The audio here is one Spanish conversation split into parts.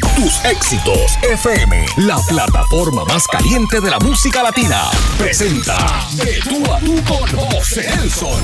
Tus éxitos FM, la plataforma más caliente de la música latina, presenta De tú a tú con José Nelson.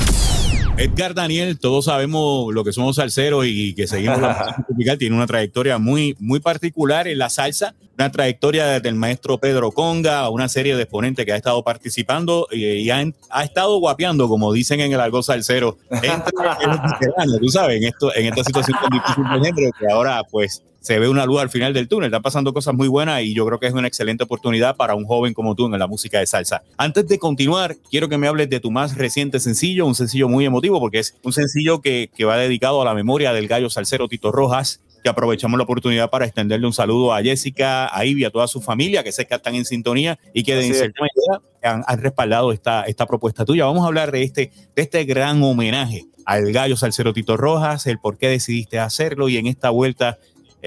Edgar Daniel, todos sabemos lo que somos salseros y que seguimos la música tropical. Tiene una trayectoria muy, muy particular en la salsa, una trayectoria desde el maestro Pedro Conga, una serie de exponentes que ha estado participando y, ha, estado guapeando, como dicen en el algo salsero, entre tú sabes, en, esto, en esta situación tan difícil de género, que ahora pues se ve una luz al final del túnel. Están pasando cosas muy buenas y yo creo que es una excelente oportunidad para un joven como tú en la música de salsa. Antes de continuar, quiero que me hables de tu más reciente sencillo, un sencillo muy emotivo porque es un sencillo que, que va dedicado a la memoria del gallo salsero Tito Rojas, que aprovechamos la oportunidad para extenderle un saludo a Jessica, a Ivy, a toda su familia, que sé que están en sintonía y que de cierta manera han, han, respaldado esta, esta propuesta tuya. Vamos a hablar de este, de este gran homenaje al gallo salsero Tito Rojas, el por qué decidiste hacerlo y en esta vuelta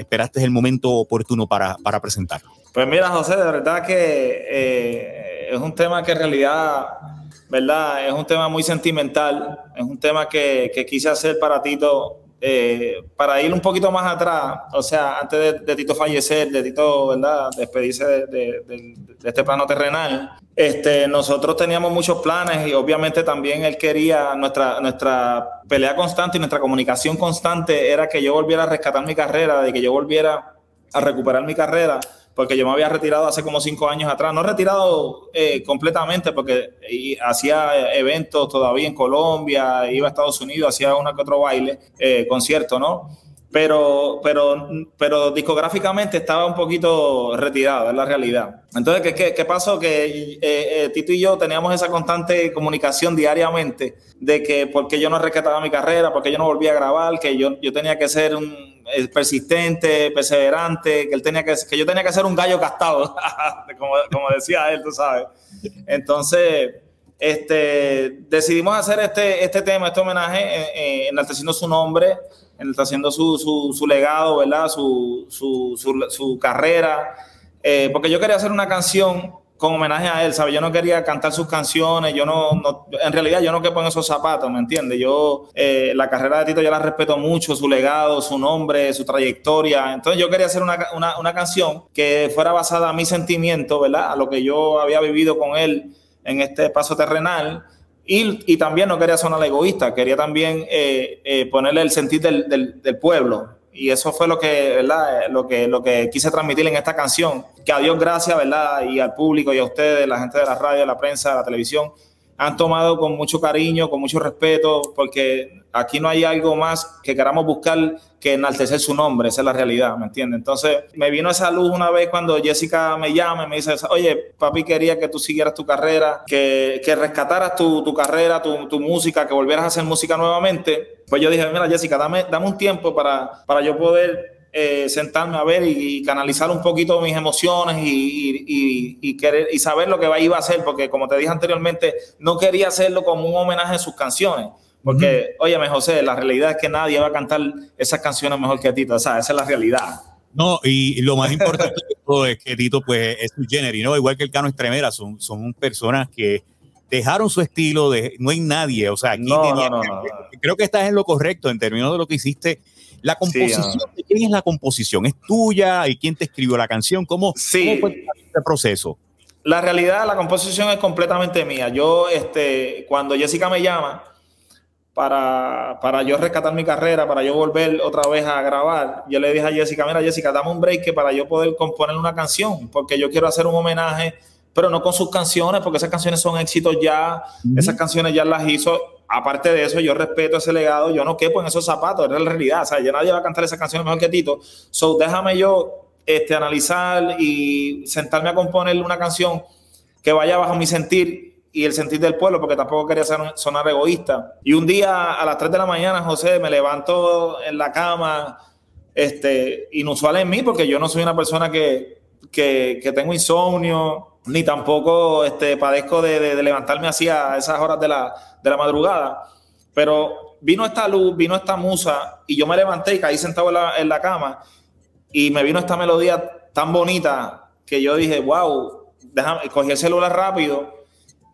esperaste el momento oportuno para, para presentarlo? Pues mira, José, de verdad que eh, es un tema que en realidad, ¿verdad? Es un tema muy sentimental, es un tema que, que quise hacer para Tito, eh, para ir un poquito más atrás, o sea, antes de, Tito fallecer, de Tito, ¿verdad? Despedirse de, de, este plano terrenal, este, nosotros teníamos muchos planes y obviamente también él quería, nuestra, nuestra pelea constante y nuestra comunicación constante era que yo volviera a rescatar mi carrera, de que yo volviera a recuperar mi carrera, porque yo me había retirado hace como cinco años atrás, no retirado eh, completamente porque hacía eventos todavía en Colombia, iba a Estados Unidos, hacía uno que otro baile, eh, concierto, ¿no? pero, pero, pero discográficamente estaba un poquito retirado, es la realidad. Entonces, ¿qué, qué, qué pasó? Que eh, eh, Tito y yo teníamos esa constante comunicación diariamente de que porque yo no rescataba mi carrera, porque yo no volvía a grabar, que yo, yo tenía que ser un eh, persistente, perseverante, que él tenía que, que yo tenía que ser un gallo gastado, como, como decía él, tú sabes. Entonces, este, decidimos hacer este, este tema, este homenaje, enalteciendo su nombre, haciendo su, su, su legado, ¿verdad? Su, su, su carrera. Eh, porque yo quería hacer una canción con homenaje a él, ¿sabes? Yo no quería cantar sus canciones, yo no, no en realidad yo no que pongo esos zapatos, ¿me entiendes? Yo eh, la carrera de Tito yo la respeto mucho, su legado, su nombre, su trayectoria, entonces yo quería hacer una, una, una canción que fuera basada a mi sentimiento, ¿verdad? A lo que yo había vivido con él en este paso terrenal y, también no quería sonar egoísta, quería también eh, eh, ponerle el sentir del, del, pueblo. Y eso fue lo que, ¿verdad? Lo que, lo que quise transmitir en esta canción. Que a Dios gracias, ¿verdad? Y al público y a ustedes, la gente de la radio, la prensa, la televisión, han tomado con mucho cariño, con mucho respeto, porque aquí no hay algo más que queramos buscar que enaltecer su nombre, esa es la realidad, ¿me entiendes? Entonces, me vino esa luz una vez cuando Jessica me llama y me dice, oye, papi quería que tú siguieras tu carrera, que, que rescataras tu, tu carrera, tu, tu, música, que volvieras a hacer música nuevamente. Pues yo dije, mira, Jessica, dame, dame un tiempo para, para yo poder eh, sentarme a ver y, canalizar un poquito mis emociones y, y, querer y saber lo que iba a hacer, porque como te dije anteriormente, no quería hacerlo como un homenaje a sus canciones. Porque, óyeme, José, la realidad es que nadie va a cantar esas canciones mejor que Tito. O sea, esa es la realidad. No, y, lo más importante de todo es que Tito, pues, es su género, ¿no? Igual que el Cano Estremera, son, son personas que dejaron su estilo, de, no hay nadie, o sea, aquí creo que estás en lo correcto en términos de lo que hiciste la composición, ¿de quién es la composición? ¿Es tuya? ¿Y quién te escribió la canción? ¿Cómo, sí. fue este proceso? La realidad, la composición es completamente mía. Yo, este, cuando Jessica me llama para, para yo rescatar mi carrera, para yo volver otra vez a grabar, yo le dije a Jessica, mira Jessica, dame un break para yo poder componer una canción, porque yo quiero hacer un homenaje, pero no con sus canciones, porque esas canciones son éxitos ya, esas canciones ya las hizo aparte de eso, yo respeto ese legado, yo no quepo en esos zapatos, es la realidad, o sea, ya nadie va a cantar esa canción mejor que Tito, so déjame yo este, analizar y sentarme a componer una canción que vaya bajo mi sentir y el sentir del pueblo, porque tampoco quería sonar egoísta. Y un día a las 3 de la mañana, José, me levanto en la cama, este, inusual en mí, porque yo no soy una persona que, que, que tengo insomnio, ni tampoco este, padezco de, levantarme así a esas horas de la, de la, madrugada. Pero vino esta luz, vino esta musa y yo me levanté y caí sentado en la, en la cama y me vino esta melodía tan bonita que yo dije, wow, déjame, cogí el celular rápido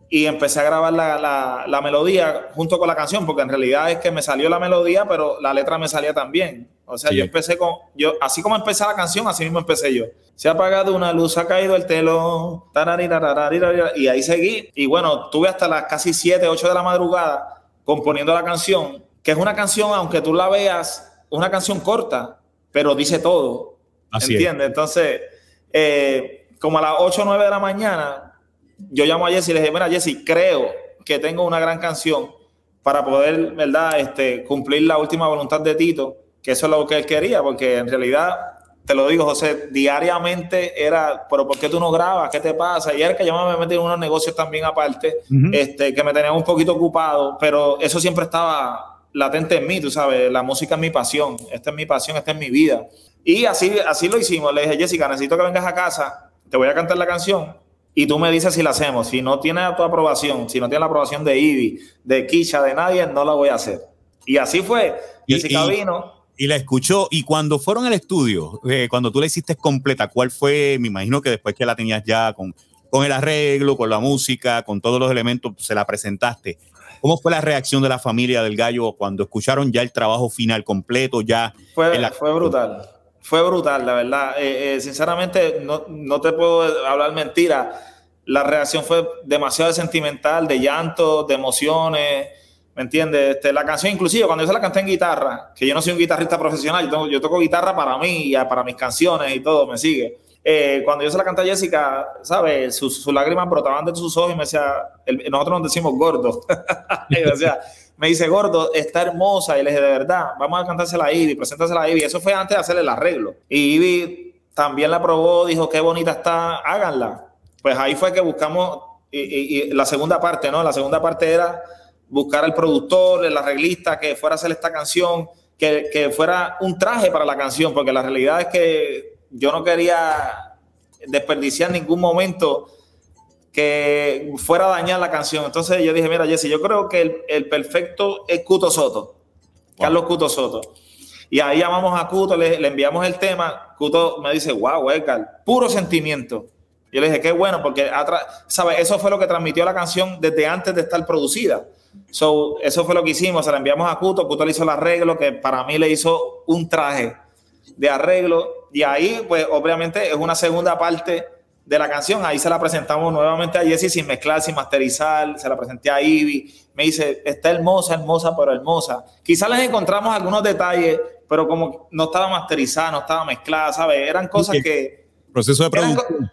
y empecé a grabar la, la, la, melodía junto con la canción, porque en realidad es que me salió la melodía, pero la letra me salía también. O sea, yo empecé con, yo, así como empecé la canción, así mismo empecé yo. Se ha apagado una luz, ha caído el telón, y ahí seguí. Y bueno, tuve hasta las casi 7, 8 de la madrugada componiendo la canción, que es una canción, aunque tú la veas, una canción corta, pero dice todo. Así ¿Entiendes? Entonces, eh, como a las 8 o 9 de la mañana, yo llamo a Jesse y le dije, mira, Jesse, creo que tengo una gran canción para poder, ¿verdad?, este, cumplir la última voluntad de Tito, que eso es lo que él quería, porque en realidad, te lo digo, José, diariamente era, pero ¿por qué tú no grabas? ¿Qué te pasa? Y era que yo me metí en unos negocios también aparte, este, que me tenían un poquito ocupado, pero eso siempre estaba latente en mí, tú sabes, la música es mi pasión, esta es mi pasión, esta es mi vida. Y así, así lo hicimos, le dije, Jessica, necesito que vengas a casa, te voy a cantar la canción, y tú me dices si la hacemos. Si no tiene tu aprobación, si no tiene la aprobación de Ivy, de Kisha, de nadie, no la voy a hacer. Y así fue. Jessica y, vino. Y la escuchó. Y cuando fueron al estudio, eh, cuando tú la hiciste completa, ¿cuál fue? Me imagino que después que la tenías ya con, con el arreglo, con la música, con todos los elementos, se la presentaste. ¿Cómo fue la reacción de la familia del gallo cuando escucharon ya el trabajo final completo? Ya fue, fue brutal fue brutal, la verdad. Eh, eh, sinceramente, no, no, te puedo hablar mentira. La reacción fue demasiado sentimental, de llanto, de emociones. ¿Me entiendes? Este, la canción, inclusive, cuando yo se la canté en guitarra, que yo no soy un guitarrista profesional, yo, toco guitarra para mí, y para mis canciones y todo, me sigue. Eh, cuando yo se la canté a Jessica, ¿sabes? Sus, lágrimas brotaban de sus ojos y me decía, nosotros nos decimos gordo. o sea, me dice, gordo, está hermosa. Y le dije, de verdad, vamos a cantársela a Ivy, preséntasela a Ivy. Eso fue antes de hacerle el arreglo. Y Ivy también la probó, dijo, qué bonita está, háganla. Pues ahí fue que buscamos y, la segunda parte, ¿no? La segunda parte era buscar al productor, el arreglista que fuera a hacer esta canción, que, que fuera un traje para la canción, porque la realidad es que yo no quería desperdiciar ningún momento que fuera a dañar la canción. Entonces yo dije, mira, Jesse, yo creo que el, perfecto es Cuto Soto, Carlos Cuto Soto. Y ahí llamamos a Cuto, le, enviamos el tema. Cuto me dice, wow, Edgar, puro sentimiento. Yo le dije, qué bueno, porque eso fue lo que transmitió la canción desde antes de estar producida. So, eso fue lo que hicimos, se la enviamos a Cuto, Cuto le hizo el arreglo, que para mí le hizo un traje de arreglo. Y ahí, pues, obviamente, es una segunda parte de la canción. Ahí se la presentamos nuevamente a Jessie sin mezclar, sin masterizar. Se la presenté a Ivy. Me dice, está hermosa, hermosa, pero hermosa. Quizás les encontramos algunos detalles, pero como no estaba masterizada, no estaba mezclada, ¿sabes? Eran cosas que... Proceso de producción.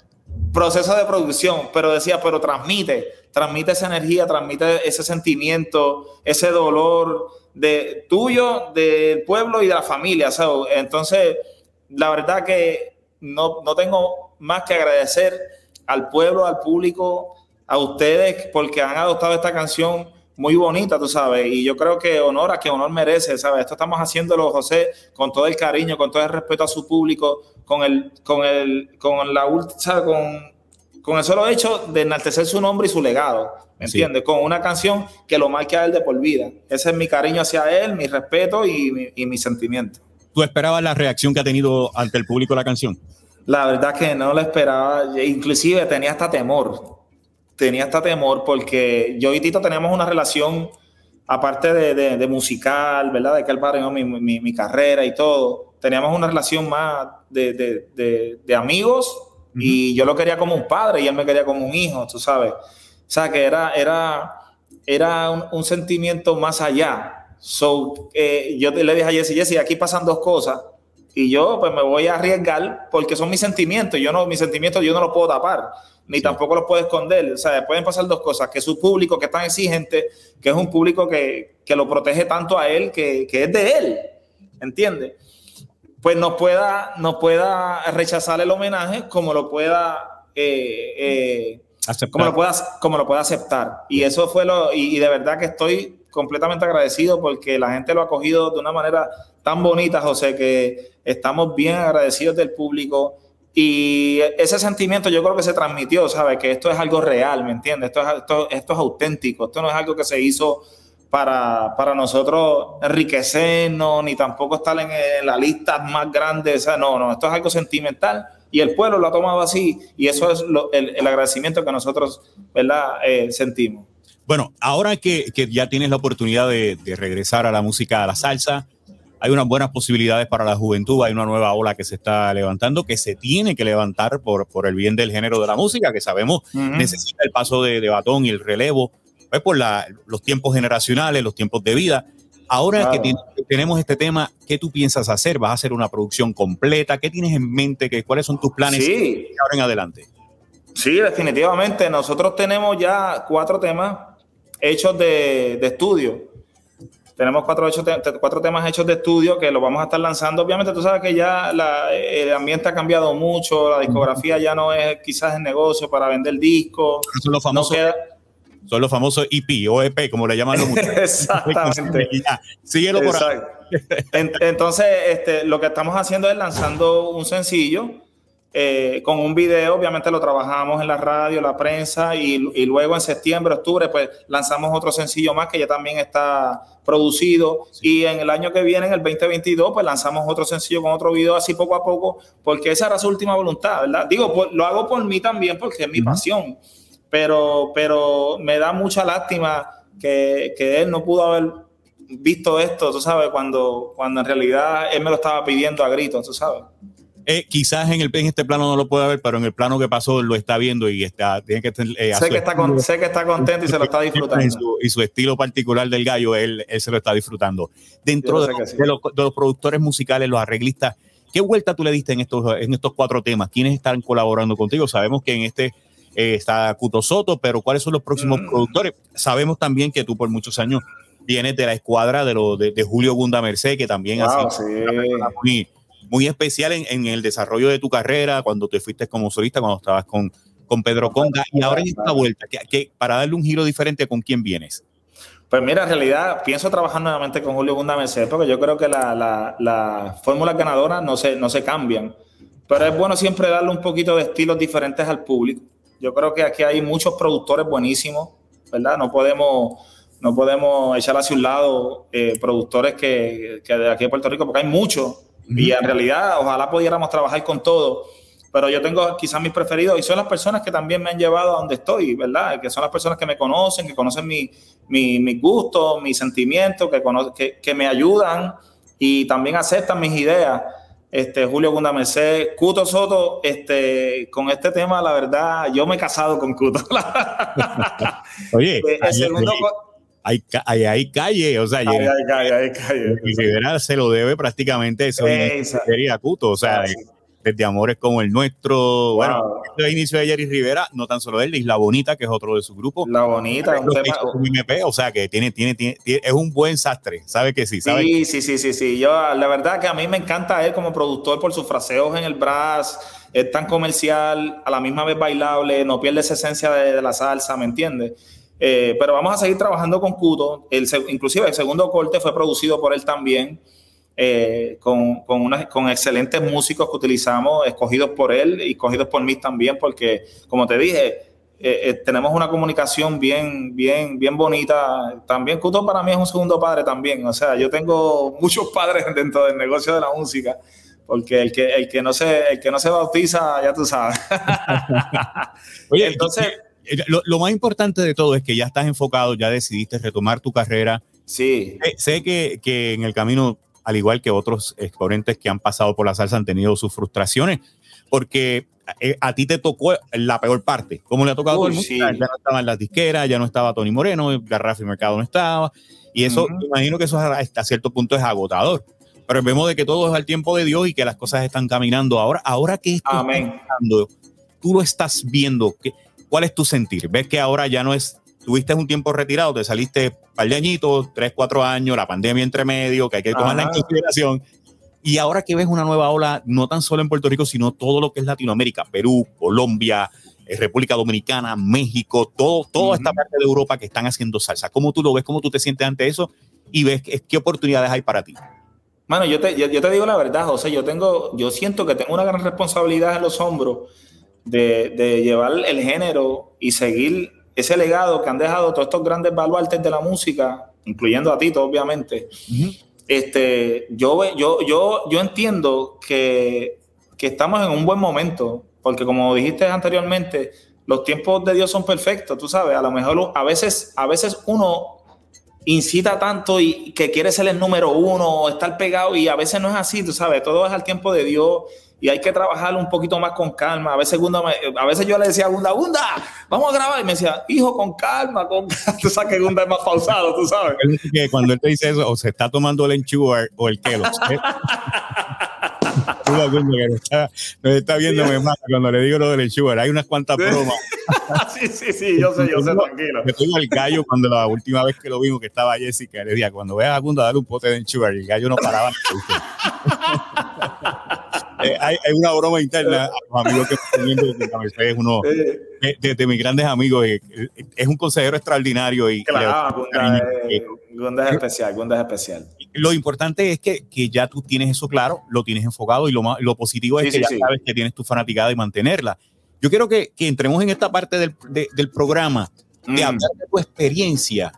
Proceso de producción, pero decía, pero transmite, transmite esa energía, transmite ese sentimiento, ese dolor de tuyo, del pueblo y de la familia. ¿sabes? Entonces, la verdad que no, no tengo más que agradecer al pueblo, al público, a ustedes, porque han adoptado esta canción muy bonita, tú sabes, y yo creo que honor a que honor merece, ¿sabes? Esto estamos haciéndolo, José, con todo el cariño, con todo el respeto a su público, con el, con el, con la ¿sabes? Con, con el solo hecho de enaltecer su nombre y su legado, ¿me entiendes? Con una canción que lo marque a él de por vida. Ese es mi cariño hacia él, mi respeto y mi, y mi sentimiento. ¿Tú esperabas la reacción que ha tenido ante el público la canción? La verdad que no lo esperaba, inclusive tenía hasta temor, tenía hasta temor porque yo y Tito teníamos una relación, aparte de, musical, ¿verdad? De que él padre mi, mi, carrera y todo, teníamos una relación más de, amigos y yo lo quería como un padre y él me quería como un hijo, tú sabes. O sea, que era, era, era un, sentimiento más allá. So, eh, yo le dije a Jesse, Jesse, aquí pasan dos cosas y yo pues me voy a arriesgar porque son mis sentimientos. Yo no, mis sentimientos yo no los puedo tapar, ni tampoco los puedo esconder. O sea, pueden pasar dos cosas, que su público que es tan exigente, que es un público que, que lo protege tanto a él, que, que es de él, ¿entiendes? Pues no pueda, no pueda rechazar el homenaje como lo pueda... Eh, eh, como lo, pueda, como lo pueda aceptar. Y eso fue lo, y de verdad que estoy completamente agradecido porque la gente lo ha cogido de una manera tan bonita, José, que estamos bien agradecidos del público. Y ese sentimiento yo creo que se transmitió, ¿sabes? Que esto es algo real, ¿me entiendes? Esto es, esto, esto es auténtico, esto no es algo que se hizo para, para nosotros enriquecernos, ni tampoco estar en, la lista más grande, o sea, no, no, esto es algo sentimental y el pueblo lo ha tomado así y eso es el, agradecimiento que nosotros, ¿verdad? Eh, sentimos. Bueno, ahora que, que, ya tienes la oportunidad de, de regresar a la música, a la salsa, hay unas buenas posibilidades para la juventud, hay una nueva ola que se está levantando, que se tiene que levantar por, por el bien del género de la música, que sabemos necesita el paso de, de, batón y el relevo, pues por la, los tiempos generacionales, los tiempos de vida. Ahora que tenemos este tema, ¿qué tú piensas hacer? ¿Vas a hacer una producción completa? ¿Qué tienes en mente? ¿Qué, ¿Cuáles son tus planes sí. ahora en adelante? Sí, definitivamente. Nosotros tenemos ya cuatro temas hechos de, de estudio. Tenemos cuatro, hechos cuatro temas hechos de estudio que los vamos a estar lanzando. Obviamente tú sabes que ya el ambiente ha cambiado mucho, la discografía ya no es quizás el negocio para vender discos. Son los famosos, son los famosos EP o EP, como le llaman los Exactamente. síguelo por ahí. Entonces, este, lo que estamos haciendo es lanzando un sencillo eh, con un video, obviamente lo trabajamos en la radio, la prensa y, luego en septiembre, octubre, pues lanzamos otro sencillo más que ya también está producido y en el año que viene, en el 2022, pues lanzamos otro sencillo con otro video así poco a poco, porque esa era su última voluntad, ¿verdad? Digo, lo hago por mí también porque es mi pasión, pero, pero me da mucha lástima que, que él no pudo haber visto esto, tú sabes, cuando, cuando en realidad él me lo estaba pidiendo a gritos, tú sabes. Eh, quizás en, el, en este plano no lo puede ver, pero en el plano que pasó lo está viendo y está, tiene que eh, sé, que está sé que está contento y se lo está disfrutando. Y su, estilo particular del gallo, él, él, se lo está disfrutando. Dentro de, los, de, los, productores musicales, los arreglistas, ¿qué vuelta tú le diste en estos, en estos cuatro temas? ¿Quiénes están colaborando contigo? Sabemos que en este eh, está Cuto Soto, pero ¿cuáles son los próximos mm. productores? Sabemos también que tú por muchos años vienes de la escuadra de, lo, de, Julio Gunda Merced, que también ha sido muy muy especial en, el desarrollo de tu carrera, cuando te fuiste como solista, cuando estabas con, con Pedro Conga, y ahora en esta vuelta, que, para darle un giro diferente, ¿con quién vienes? Pues mira, en realidad pienso trabajar nuevamente con Julio Gunda Merced, porque yo creo que las la, la fórmulas ganadoras no se, no se cambian, pero es bueno siempre darle un poquito de estilos diferentes al público. Yo creo que aquí hay muchos productores buenísimos, ¿verdad? No podemos, no podemos echar hacia un lado eh, productores que, que de aquí de Puerto Rico, porque hay muchos y en realidad, ojalá pudiéramos trabajar con todo. Pero yo tengo quizás mis preferidos y son las personas que también me han llevado a donde estoy, ¿verdad? Que son las personas que me conocen, que conocen mi, mi, mis gustos, mis sentimientos, que, que, que, me ayudan y también aceptan mis ideas. Este, Julio Gunda Merced, Cuto Soto, este, con este tema, la verdad, yo me he casado con Cuto. Oye, el segundo, hay, hay, hay, calle, o sea, hay, hay calle, hay calle. Y Rivera se lo debe prácticamente eso sería Cuto, o sea, desde Amores como el nuestro, bueno, el inicio de Jerry Rivera, no tan solo él, de Isla Bonita, que es otro de su grupo. La Bonita, un tema, MP, o sea, que tiene, tiene, tiene, es un buen sastre, sabe que sí, sabe sí, sí, sí, sí, sí, yo, la verdad que a mí me encanta él como productor por sus fraseos en el brass, es tan comercial, a la misma vez bailable, no pierde esa esencia de, de la salsa, ¿me entiendes? Eh, pero vamos a seguir trabajando con Cuto. El, inclusive el segundo corte fue producido por él también, eh, con, con, con, excelentes músicos que utilizamos, escogidos por él y escogidos por mí también, porque como te dije, eh, tenemos una comunicación bien, bien, bien bonita. También Cuto para mí es un segundo padre también. O sea, yo tengo muchos padres dentro del negocio de la música porque el que, el que, no, se, el que no se bautiza, ya tú sabes. Oye, entonces, eh, lo, más importante de todo es que ya estás enfocado, ya decidiste retomar tu carrera. Sí. sé que, que, en el camino, al igual que otros exponentes que han pasado por la salsa, han tenido sus frustraciones, porque eh, a, ti te tocó la peor parte, como le ha tocado a todo el mundo. Ya no estaban las disqueras, ya no estaba Tony Moreno, Garrafa y Mercado no estaba. Y eso, me imagino que eso hasta cierto punto es agotador. Pero vemos de que todo es al tiempo de Dios y que las cosas están caminando ahora. Ahora que Amén. tú lo estás viendo. ¿Cuál es tu sentir? ¿Ves que ahora ya no es, tuviste un tiempo retirado, te saliste un par de añitos, tres, cuatro años, la pandemia entre medio, que hay que tomarla en consideración? Y ahora que ves una nueva ola, no tan solo en Puerto Rico, sino todo lo que es Latinoamérica, Perú, Colombia, eh, República Dominicana, México, todo, toda esta parte de Europa que están haciendo salsa. ¿Cómo tú lo ves? ¿Cómo tú te sientes ante eso? Y ves qué oportunidades hay para ti. Bueno, yo te, yo, yo te digo la verdad, José, yo tengo, yo siento que tengo una gran responsabilidad en los hombros de, llevar el género y seguir ese legado que han dejado todos estos grandes baluartes de la música, incluyendo a Tito, obviamente. este, yo, yo, yo, yo entiendo que, que, estamos en un buen momento, porque como dijiste anteriormente, los tiempos de Dios son perfectos, tú sabes, a lo mejor a veces, a veces uno incita tanto y que quiere ser el número uno, estar pegado y a veces no es así, tú sabes, todo es al tiempo de Dios y hay que trabajar un poquito más con calma. A veces, a veces yo le decía a Gunda, Gunda, vamos a grabar. Y me decía, hijo, con calma, con calma. Tú sabes que Gunda es más pausado, tú sabes. Que cuando él te dice eso, o se está tomando el enchuar o el kelo. nos está, viendo, me mata cuando le digo lo del sugar. Hay unas cuantas bromas. sí, sí, sí, yo sé, yo sé, tranquilo. Me tuve el gallo cuando la última vez que lo vimos, que estaba Jessica, le decía, cuando veas a Gundo a darle un pote de y el gallo no paraba. Eh, hay, hay, una broma interna a los amigos que están viendo es uno de, de, mis grandes amigos, eh, es un consejero extraordinario y claro, Gunda es especial, Gunda es especial. Lo importante es que, que, ya tú tienes eso claro, lo tienes enfocado y lo, lo positivo es que ya sabes que tienes tu fanaticada y mantenerla. Yo quiero que, que entremos en esta parte del, del programa de mm. hablar de tu experiencia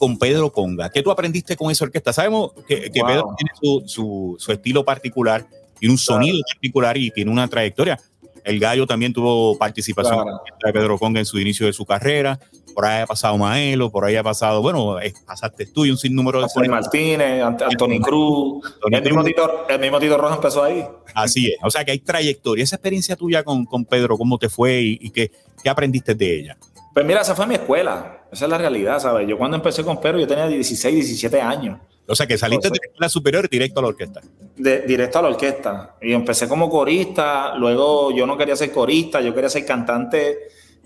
con Pedro Conga. ¿Qué tú aprendiste con esa orquesta? Sabemos que, que Pedro tiene su, su, su, estilo particular, tiene un sonido particular y tiene una trayectoria. El Gallo también tuvo participación de Pedro Conga en su inicio de su carrera. Por ahí ha pasado Maelo, por ahí ha pasado, bueno, pasaste tú y un sinnúmero de. José Martínez, Anthony Cruz. el, Mismo Tito, el mismo Tito Rojo empezó ahí. Así es. O sea que hay trayectoria. Esa experiencia tuya con, con Pedro, ¿cómo te fue y, y qué, qué aprendiste de ella? Pues mira, esa fue mi escuela. Esa es la realidad, ¿sabes? Yo cuando empecé con Pedro, yo tenía 16, 17 años. O sea, que saliste de la superior directo a la orquesta. De, directo a la orquesta. Y empecé como corista, luego yo no quería ser corista, yo quería ser cantante.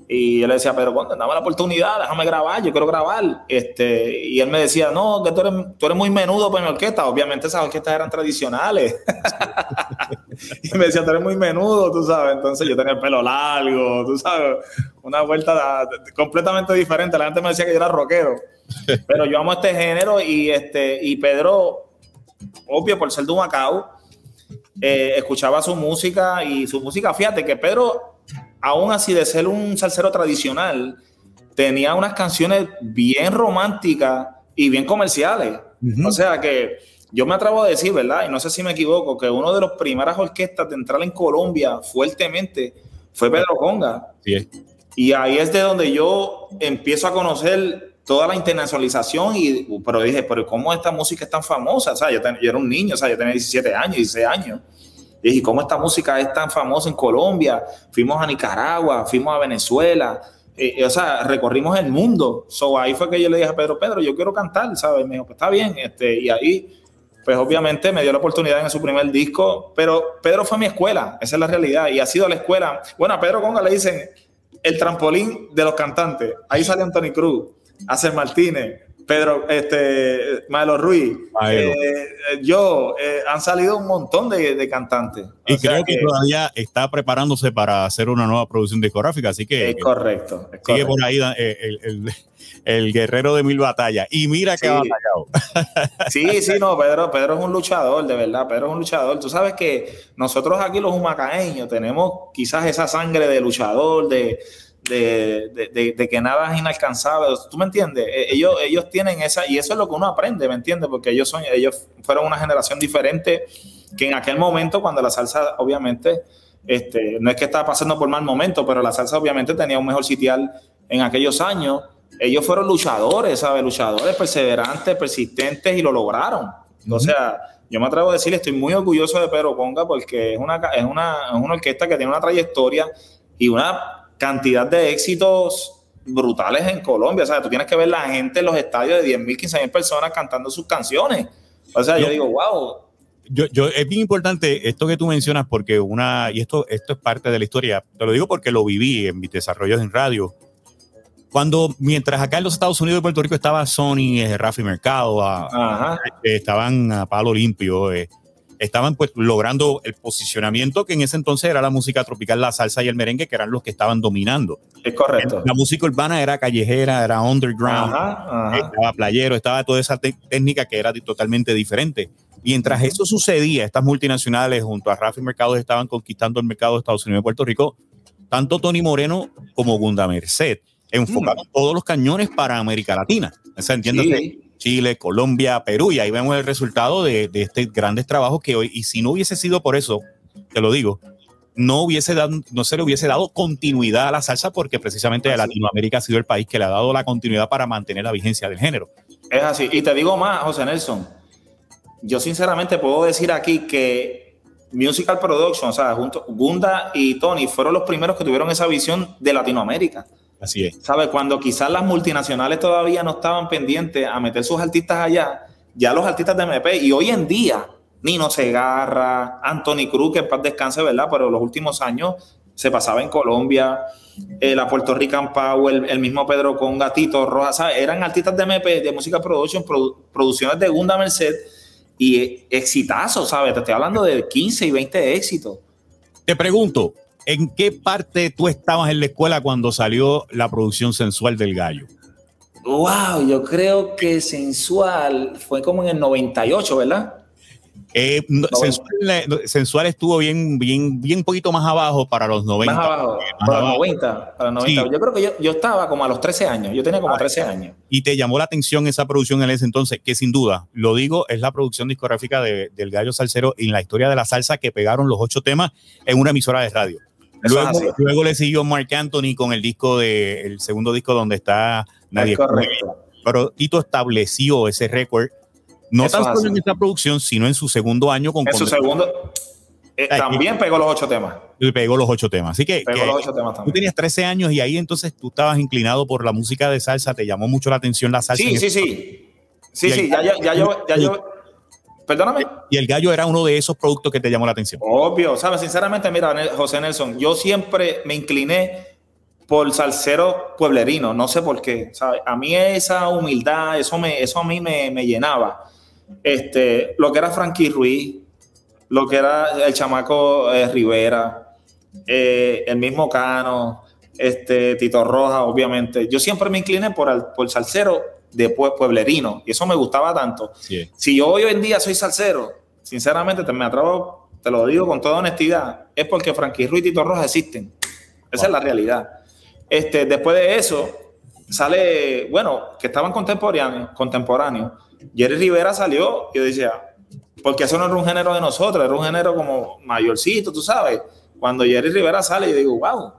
Y yo le decía, pero cuando dame la oportunidad, déjame grabar, yo quiero grabar. Este, y él me decía, no, que tú eres, tú eres muy menudo para mi orquesta. Obviamente esas orquestas eran tradicionales. y me decía, tú eres muy menudo, tú sabes. Entonces yo tenía el pelo largo, tú sabes, una vuelta completamente diferente. La gente me decía que yo era rockero. Pero yo amo este género y, este, y Pedro, obvio, por ser de Macao, eh, escuchaba su música y su música, fíjate que Pedro, aún así de ser un salsero tradicional, tenía unas canciones bien románticas y bien comerciales. O sea que yo me atrevo a decir, ¿verdad? Y no sé si me equivoco, que uno de los primeras orquestas de entrar en Colombia fuertemente fue Pedro Conga. Y ahí es de donde yo empiezo a conocer toda la internacionalización, y, pero dije, pero ¿cómo esta música es tan famosa? O sea, yo, era un niño, o sea, yo tenía 17 años, 16 años. Y dije, ¿cómo esta música es tan famosa en Colombia? Fuimos a Nicaragua, fuimos a Venezuela, eh, eh, o sea, recorrimos el mundo. So, ahí fue que yo le dije a Pedro, Pedro, yo quiero cantar, ¿sabes? Me dijo, pues está bien. Este, y ahí, pues obviamente me dio la oportunidad en su primer disco, pero Pedro fue mi escuela, esa es la realidad, y ha sido la escuela. Bueno, a Pedro Conga le dicen el trampolín de los cantantes. Ahí sale Anthony Cruz. Acer Martínez, Pedro, este, Maelo Ruiz, eh, yo, eh, han salido un montón de, cantantes. Y creo que, todavía está preparándose para hacer una nueva producción discográfica, así que... Es correcto. sigue por ahí eh, el, guerrero de mil batallas. Y mira que ha batallado. Sí, sí, no, Pedro, Pedro es un luchador, de verdad, Pedro es un luchador. Tú sabes que nosotros aquí los humacaeños tenemos quizás esa sangre de luchador, de de, que nada es inalcanzable. ¿Tú me entiendes? E, ellos, ellos tienen esa, y eso es lo que uno aprende, ¿me entiendes? Porque ellos, son, ellos fueron una generación diferente que en aquel momento, cuando la salsa, obviamente, este, no es que estaba pasando por mal momento, pero la salsa obviamente tenía un mejor sitial en aquellos años. Ellos fueron luchadores, ¿sabes? Luchadores perseverantes, persistentes y lo lograron. O sea, yo me atrevo a decir, estoy muy orgulloso de Pedro Conga porque es una, es una, es una orquesta que tiene una trayectoria y una cantidad de éxitos brutales en Colombia. O sea, tú tienes que ver la gente en los estadios de 10.000, 15.000 personas cantando sus canciones. O sea, yo, digo, wow. Yo, yo, es bien importante esto que tú mencionas porque una, y esto, esto es parte de la historia, te lo digo porque lo viví en mis desarrollos en radio. Cuando, mientras acá en los Estados Unidos y Puerto Rico estaba Sony, eh, Rafi Mercado, estaban a palo limpio, eh, estaban pues logrando el posicionamiento que en ese entonces era la música tropical, la salsa y el merengue, que eran los que estaban dominando. Es correcto. La música urbana era callejera, era underground, estaba playero, estaba toda esa técnica que era totalmente diferente. Mientras eso sucedía, estas multinacionales junto a Rafi Mercados estaban conquistando el mercado de Estados Unidos y Puerto Rico, tanto Tony Moreno como Gunda Merced enfocaron mm. todos los cañones para América Latina. O sea, Chile, Colombia, Perú, y ahí vemos el resultado de, de estos grandes trabajos que hoy, y si no hubiese sido por eso, te lo digo, no, hubiese dado, no se le hubiese dado continuidad a la salsa porque precisamente Latinoamérica ha sido el país que le ha dado la continuidad para mantener la vigencia del género. Es así. Y te digo más, José Nelson. Yo sinceramente puedo decir aquí que Musical Production, o sea, junto, Gunda y Tony fueron los primeros que tuvieron esa visión de Latinoamérica. Así es. ¿Sabes? Cuando quizás las multinacionales todavía no estaban pendientes a meter sus artistas allá, ya los artistas de MP, y hoy en día, Nino Segarra, Anthony Cruz, que en paz descanse, ¿verdad? Pero los últimos años se pasaba en Colombia, eh, la Puerto Rican Power, el, mismo Pedro Conga, Tito Rojas, ¿sabes? Eran artistas de MP, de música production, producciones de Gunda Merced y exitazos, ¿sabes? Te estoy hablando de 15 y 20 éxitos. Te pregunto, ¿en qué parte tú estabas en la escuela cuando salió la producción sensual del gallo? Wow, yo creo que sensual fue como en el 98, ¿verdad? Eh, sensual, estuvo bien, bien, bien poquito más abajo para los 90. Más abajo, para, los 90, para los 90. Yo creo que yo, estaba como a los 13 años, yo tenía como 13 ah, años. Y te llamó la atención esa producción en ese entonces, que sin duda, lo digo, es la producción discográfica de, del Gallo Salsero en la historia de la salsa que pegaron los ocho temas en una emisora de radio. Luego, le siguió Mark Anthony con el disco de, el segundo disco donde está Nadie. Pero Tito estableció ese récord no tan solo en esta producción, sino en su segundo año con En su segundo. Eh, también pegó los ocho temas. Pegó los ocho temas. Así que, pegó los ocho temas también. tú tenías 13 años y ahí entonces tú estabas inclinado por la música de salsa, te llamó mucho la atención la salsa. Sí, sí, sí. Sí, sí, ya, ya, ya, yo, ya yo. Perdóname. Y el gallo era uno de esos productos que te llamó la atención. Obvio, sabes, sinceramente, mira, José Nelson, yo siempre me incliné por salsero pueblerino, no sé por qué, ¿sabes? A mí esa humildad, eso, me, eso a mí me, me llenaba este, lo que era Frankie Ruiz, lo que era el chamaco eh, Rivera, eh, el mismo Cano, este, Tito Roja, obviamente. Yo siempre me incliné por el, por salsero de pueblerino y eso me gustaba tanto. Si yo hoy en día soy salsero, sinceramente te me atrevo, te lo digo con toda honestidad, es porque Frankie Ruiz y Tito Roja existen. Esa es la realidad. Este, después de eso, sale, bueno, que estaban contemporáneos, contemporáneos Jerry Rivera salió y yo decía, porque eso no era un género de nosotros, era un género como mayorcito, tú sabes. Cuando Jerry Rivera sale, yo digo, wow,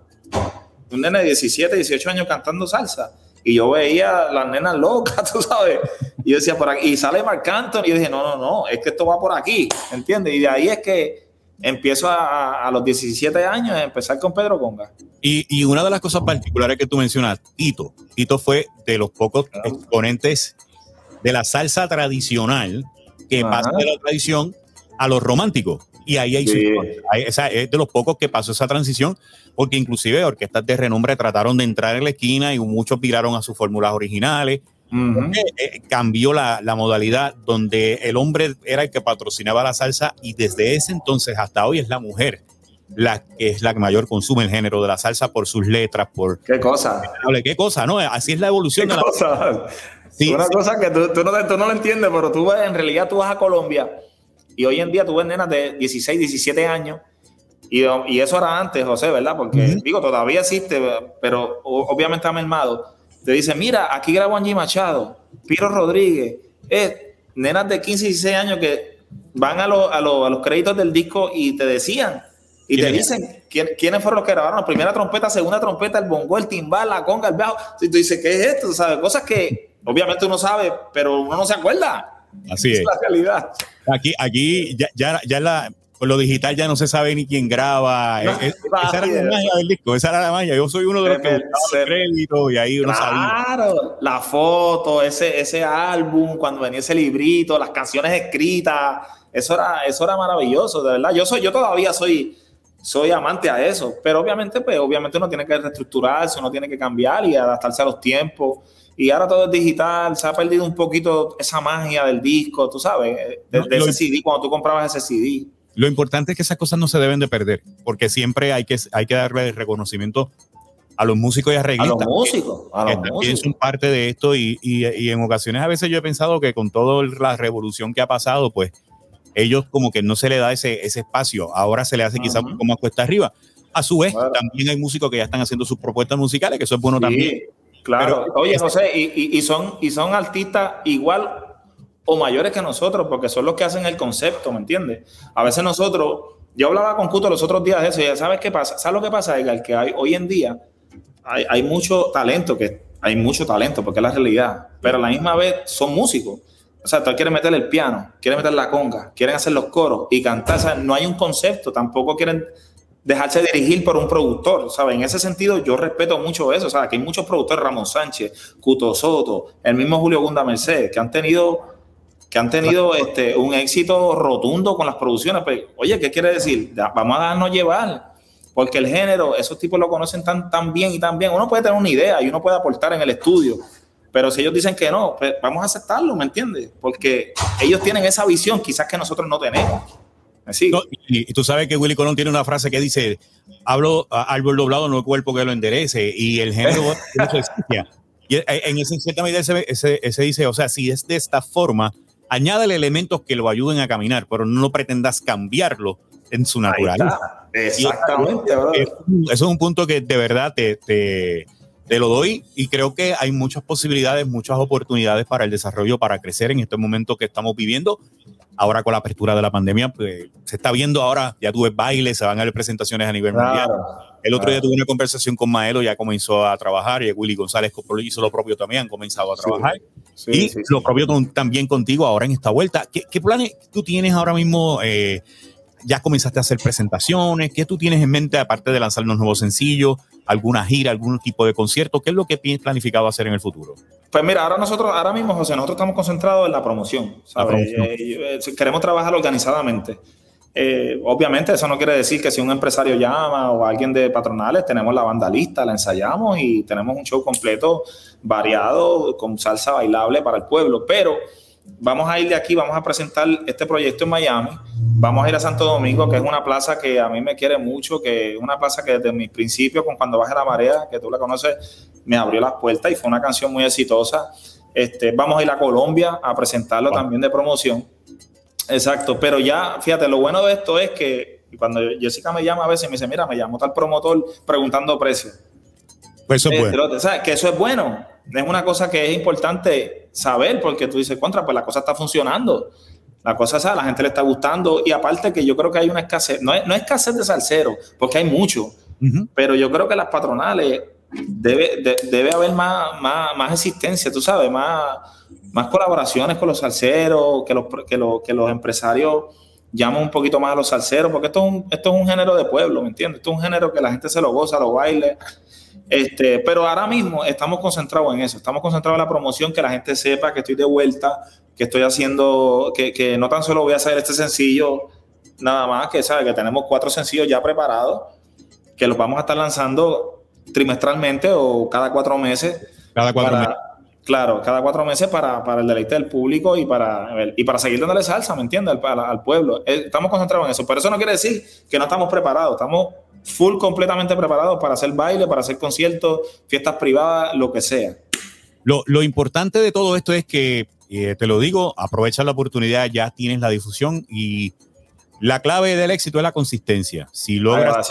un nene de 17, 18 años cantando salsa. Y yo veía las nenas locas, tú sabes. Y yo decía, por aquí, y sale Marc Anthony. Y yo dije, no, no, no, es que esto va por aquí, ¿entiendes? Y de ahí es que empiezo a, a, los 17 años a empezar con Pedro Conga. Y, y, una de las cosas particulares que tú mencionas, Tito. Tito fue de los pocos exponentes de la salsa tradicional que pasa de la tradición a lo romántico. Y ahí hay, es de los pocos que pasó esa transición, porque inclusive orquestas de renombre trataron de entrar en la esquina y muchos viraron a sus fórmulas originales. Eh, cambió la, la, modalidad donde el hombre era el que patrocinaba la salsa y desde ese entonces hasta hoy es la mujer la que es la que mayor consume el género de la salsa por sus letras, por... ¿Qué cosa? ¿Qué cosa? No, así es la evolución. de la cosa? una cosa que tú, no, tú, no, lo entiendes, pero tú en realidad tú vas a Colombia y hoy en día tú ves nenas de 16, 17 años y, y eso era antes, José, ¿verdad? Porque digo, todavía existe, pero obviamente ha mermado. Te dicen, mira, aquí grabó Angie Machado, Piro Rodríguez, eh, nenas de 15, 16 años que van a, a, a los créditos del disco y te decían, y te dicen quiénes fueron los que grabaron la primera trompeta, segunda trompeta, el bongo, el timbal, la conga, el bajo. Y tú dices, ¿qué es esto? ¿Sabes? Cosas que obviamente uno sabe, pero uno no se acuerda. Así es. es. la realidad. Aquí, aquí ya, ya, ya la, con lo digital ya no se sabe ni quién graba. esa era la magia del disco, esa era la magia. Yo soy uno de los que el crédito y ahí uno claro, la foto, ese, ese álbum, cuando venía ese librito, las canciones escritas, eso era, eso era maravilloso, de verdad. Yo soy, yo todavía soy soy amante a eso, pero obviamente, pues obviamente uno tiene que reestructurarse, uno tiene que cambiar y adaptarse a los tiempos. Y ahora todo es digital, se ha perdido un poquito esa magia del disco, tú sabes, de, ese CD, cuando tú comprabas ese CD. Lo importante es que esas cosas no se deben de perder, porque siempre hay que, hay que darle reconocimiento a los músicos y arreglistas. A los músicos, a los músicos. son parte de esto y, y, y, en ocasiones a veces yo he pensado que con toda la revolución que ha pasado, pues ellos como que no se le da ese, ese espacio. Ahora se le hace quizás poco más cuesta arriba. A su vez, también hay músicos que ya están haciendo sus propuestas musicales, que eso es bueno también. Claro. Oye, José, y, y, son, y son artistas igual o mayores que nosotros, porque son los que hacen el concepto, ¿me entiendes? A veces nosotros, yo hablaba con Cuto los otros días de eso, y ya sabes qué pasa, ¿sabes lo que pasa, Edgar? Que hay, hoy en día hay, hay mucho talento que hay mucho talento, porque es la realidad, pero a la misma vez son músicos. O sea, tú quieres meter el piano, quieres meter la conga, quieren hacer los coros y cantar. O sea, no hay un concepto, tampoco quieren dejarse dirigir por un productor, ¿sabes? En ese sentido, yo respeto mucho eso, o sea, que hay muchos productores, Ramón Sánchez, Cuto Soto, el mismo Julio Gunda Mercedes, que han tenido, que han tenido este, un éxito rotundo con las producciones. Pero, pues, oye, ¿qué quiere decir? Vamos a darnos llevar, porque el género, esos tipos lo conocen tan, tan bien y tan bien. Uno puede tener una idea y uno puede aportar en el estudio, pero si ellos dicen que no, pues vamos a aceptarlo, ¿me entiendes? Porque ellos tienen esa visión quizás que nosotros no tenemos y, tú sabes que Willy Colón tiene una frase que dice, hablo árbol doblado, no el cuerpo que lo enderece, y el género Y eh, en esa cierta medida ese, dice, o sea, si es de esta forma, añádale elementos que lo ayuden a caminar, pero no pretendas cambiarlo en su naturaleza. Exactamente. Eso, es un punto que de verdad te, te, te, lo doy y creo que hay muchas posibilidades, muchas oportunidades para el desarrollo, para crecer en este momento que estamos viviendo ahora con la apertura de la pandemia, pues se está viendo ahora, ya tuve bailes, se van a ver presentaciones a nivel mundial. El otro día tuve una conversación con Maelo, ya comenzó a trabajar, y Willy González hizo lo propio también, han comenzado a trabajar. y lo propio también contigo ahora en esta vuelta. ¿Qué, planes tú tienes ahora mismo? Eh, ya comenzaste a hacer presentaciones, ¿qué tú tienes en mente aparte de lanzar unos nuevos sencillos, alguna gira, algún tipo de concierto? ¿Qué es lo que tienes planificado hacer en el futuro? Pues mira, ahora nosotros, ahora mismo, José, nosotros estamos concentrados en la promoción. Eh, eh, queremos trabajar organizadamente. Eh, obviamente eso no quiere decir que si un empresario llama o alguien de patronales, tenemos la banda lista, la ensayamos y tenemos un show completo, variado, con salsa bailable para el pueblo. Pero vamos a ir de aquí, vamos a presentar este proyecto en Miami, vamos a ir a Santo Domingo, que es una plaza que a mí me quiere mucho, que es una plaza que desde mis principios, con Cuando Baje la Marea, que tú la conoces, me abrió las puertas y fue una canción muy exitosa. Este, vamos a ir a Colombia a presentarlo también de promoción. Exacto, pero ya, fíjate, lo bueno de esto es que cuando Jessica me llama a veces me dice, mira, me llamó tal promotor preguntando precios. Pues eso es este, bueno. ¿sabes? Que eso es bueno. Es una cosa que es importante saber porque tú dices, contra, pues la cosa está funcionando. La cosa, es, la gente le está gustando y aparte que yo creo que hay una escasez, no es, no escasez de salsero, porque hay mucho, pero yo creo que las patronales debe, debe haber más, más, más, existencia, tú sabes, más, más colaboraciones con los salseros, que los, que, los, que los empresarios llamen un poquito más a los salseros, porque esto es, un, esto es un género de pueblo, ¿me entiendes? Esto es un género que la gente se lo goza, lo baile. Este, pero ahora mismo estamos concentrados en eso, estamos concentrados en la promoción, que la gente sepa que estoy de vuelta, que estoy haciendo, que, que no tan solo voy a hacer este sencillo, nada más, que sabe que tenemos cuatro sencillos ya preparados, que los vamos a estar lanzando trimestralmente o cada cuatro meses. Cada cuatro meses. Claro, cada cuatro meses para, para, el deleite del público y para, y para seguir dándole salsa, ¿me entiendes? Al, al, pueblo. Eh, estamos concentrados en eso. Pero eso no quiere decir que no estamos preparados. Estamos full completamente preparados para hacer baile, para hacer conciertos, fiestas privadas, lo que sea. Lo, lo importante de todo esto es que, eh, te lo digo, aprovecha la oportunidad, ya tienes la difusión y la clave del éxito es la consistencia. Si logras...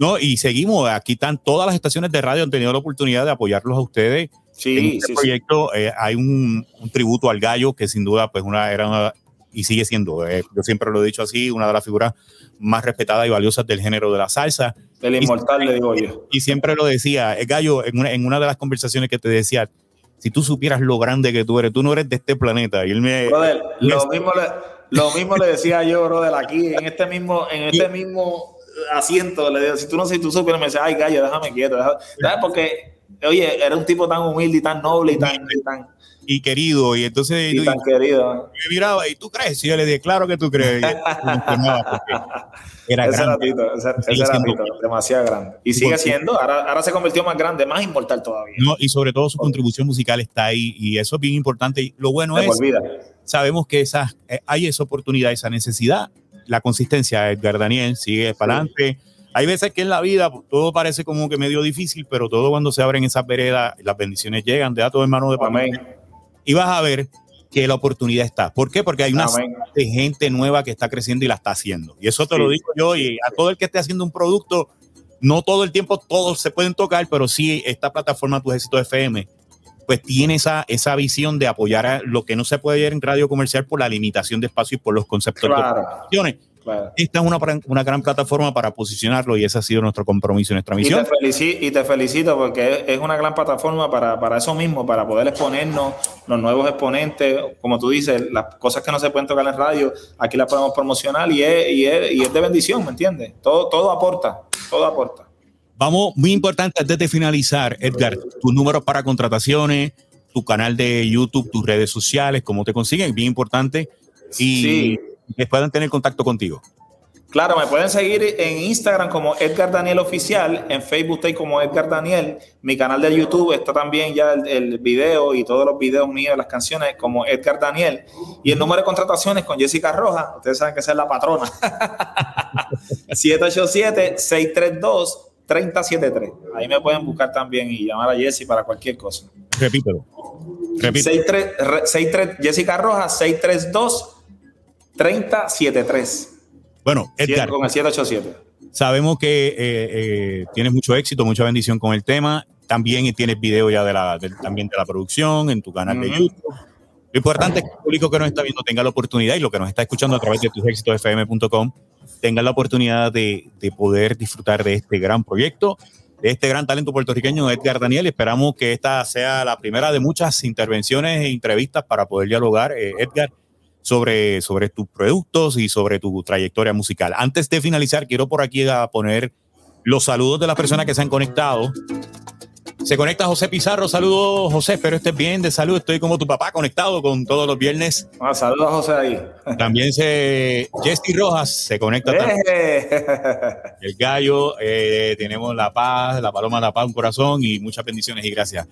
No, y seguimos, aquí están todas las estaciones de radio, han tenido la oportunidad de apoyarlos a ustedes. Sí, en este proyecto eh, hay un, tributo al gallo que sin duda pues una era y sigue siendo, eh, yo siempre lo he dicho así, una de las figuras más respetadas y valiosas del género de la salsa. El inmortal, le digo yo. Y siempre lo decía, el gallo, en una, en una de las conversaciones que te decía, si tú supieras lo grande que tú eres, tú no eres de este planeta. Y él me... Brother, lo, mismo le, lo mismo le decía yo, brother, aquí, en este mismo, en este mismo asiento, le digo, si tú no si tú supieras, me dice, ay, gallo, déjame quieto. ¿Sabes? Porque, oye, era un tipo tan humilde y tan noble y tan... Y, tan, y querido, y entonces... Y, tan querido. Me miraba, ¿y tú crees? Y yo le dije, claro que tú crees. era ese grande. Ratito, ese, ese ratito, demasiado grande. Y sigue siendo, ahora, ahora se convirtió más grande, más inmortal todavía. No, y sobre todo su contribución musical está ahí, y eso es bien importante. Y lo bueno es, sabemos que esa, eh, hay esa oportunidad, esa necesidad, la consistencia, Edgar Daniel, sigue para adelante. Hay veces que en la vida todo parece como que medio difícil, pero todo cuando se abren esas veredas, las bendiciones llegan, de todo hermano de papá. Y vas a ver que la oportunidad está. ¿Por qué? Porque hay una de gente nueva que está creciendo y la está haciendo. Y eso te lo digo yo y a todo el que esté haciendo un producto, no todo el tiempo todos se pueden tocar, pero sí esta plataforma Tu Éxito FM pues tiene esa, esa visión de apoyar a lo que no se puede ver en radio comercial por la limitación de espacio y por los conceptos de esta es una, una, gran plataforma para posicionarlo y ese ha sido nuestro compromiso y nuestra misión. Y te, felicito, porque es una gran plataforma para, para, eso mismo, para poder exponernos los nuevos exponentes, como tú dices, las cosas que no se pueden tocar en radio, aquí las podemos promocionar y es, y es, y es de bendición, ¿me entiendes? Todo, todo aporta, todo aporta. Vamos, muy importante antes de finalizar, Edgar, tus números para contrataciones, tu canal de YouTube, tus redes sociales, cómo te consiguen, bien importante. Y que puedan tener contacto contigo. Claro, me pueden seguir en Instagram como Edgar Daniel Oficial, en Facebook estoy como Edgar Daniel, mi canal de YouTube está también ya el, video y todos los videos míos, las canciones como Edgar Daniel. Y el número de contrataciones con Jessica Rojas, ustedes saben que esa es la patrona. 787-632-3073. Ahí me pueden buscar también y llamar a Jessy para cualquier cosa. Repítelo. Repítelo. 63, 63, Jessica Rojas, 632 3073. Bueno, Edgar. Con el 787. Sabemos que eh, eh, tienes mucho éxito, mucha bendición con el tema. También tienes video ya de la, también de la producción en tu canal de YouTube. Lo importante es que el público que nos está viendo tenga la oportunidad y lo que nos está escuchando a través de tusexitosfm.com tenga la oportunidad de, de, poder disfrutar de este gran proyecto, de este gran talento puertorriqueño Edgar Daniel. Esperamos que esta sea la primera de muchas intervenciones e entrevistas para poder dialogar. Eh, Edgar, sobre, sobre tus productos y sobre tu trayectoria musical. Antes de finalizar, quiero por aquí a poner los saludos de las personas que se han conectado. Se conecta José Pizarro. Saludos, José. Espero estés bien de salud. Estoy como tu papá conectado con todos los viernes. Ah, saludos, José, ahí. También se. Jesse Rojas se conecta también. Eh. El gallo. Eh, tenemos la paz, la paloma, la paz, un corazón y muchas bendiciones y gracias.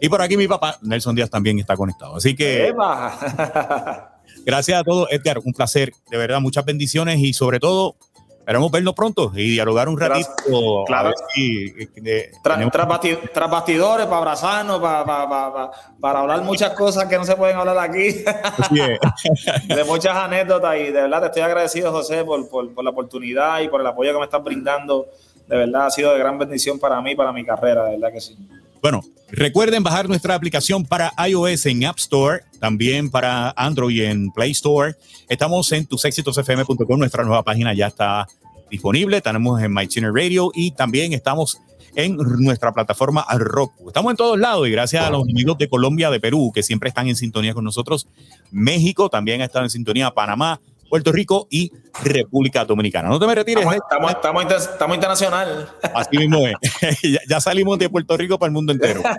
Y por aquí mi papá, Nelson Díaz, también está conectado. Así que. Gracias a todos, Edgar. Un placer, de verdad, muchas bendiciones y sobre todo, esperamos vernos pronto y dialogar un ratito. Claro. tras, bastidores, para abrazarnos, para, para, hablar muchas cosas que no se pueden hablar aquí. de muchas anécdotas y de verdad te estoy agradecido, José, por, por la oportunidad y por el apoyo que me estás brindando. De verdad ha sido de gran bendición para mí, para mi carrera, de verdad que sí. Bueno, recuerden bajar nuestra aplicación para iOS en App Store, también para Android en Play Store. Estamos en tusexitosfm.com, nuestra nueva página ya está disponible. Estamos en My Radio y también estamos en nuestra plataforma Roku. Estamos en todos lados y gracias a los amigos de Colombia, de Perú, que siempre están en sintonía con nosotros. México también estado en sintonía, Panamá, Puerto Rico y República Dominicana. No te me retires. Estamos, estamos, internacional. Así mismo es. ya, salimos de Puerto Rico para el mundo entero.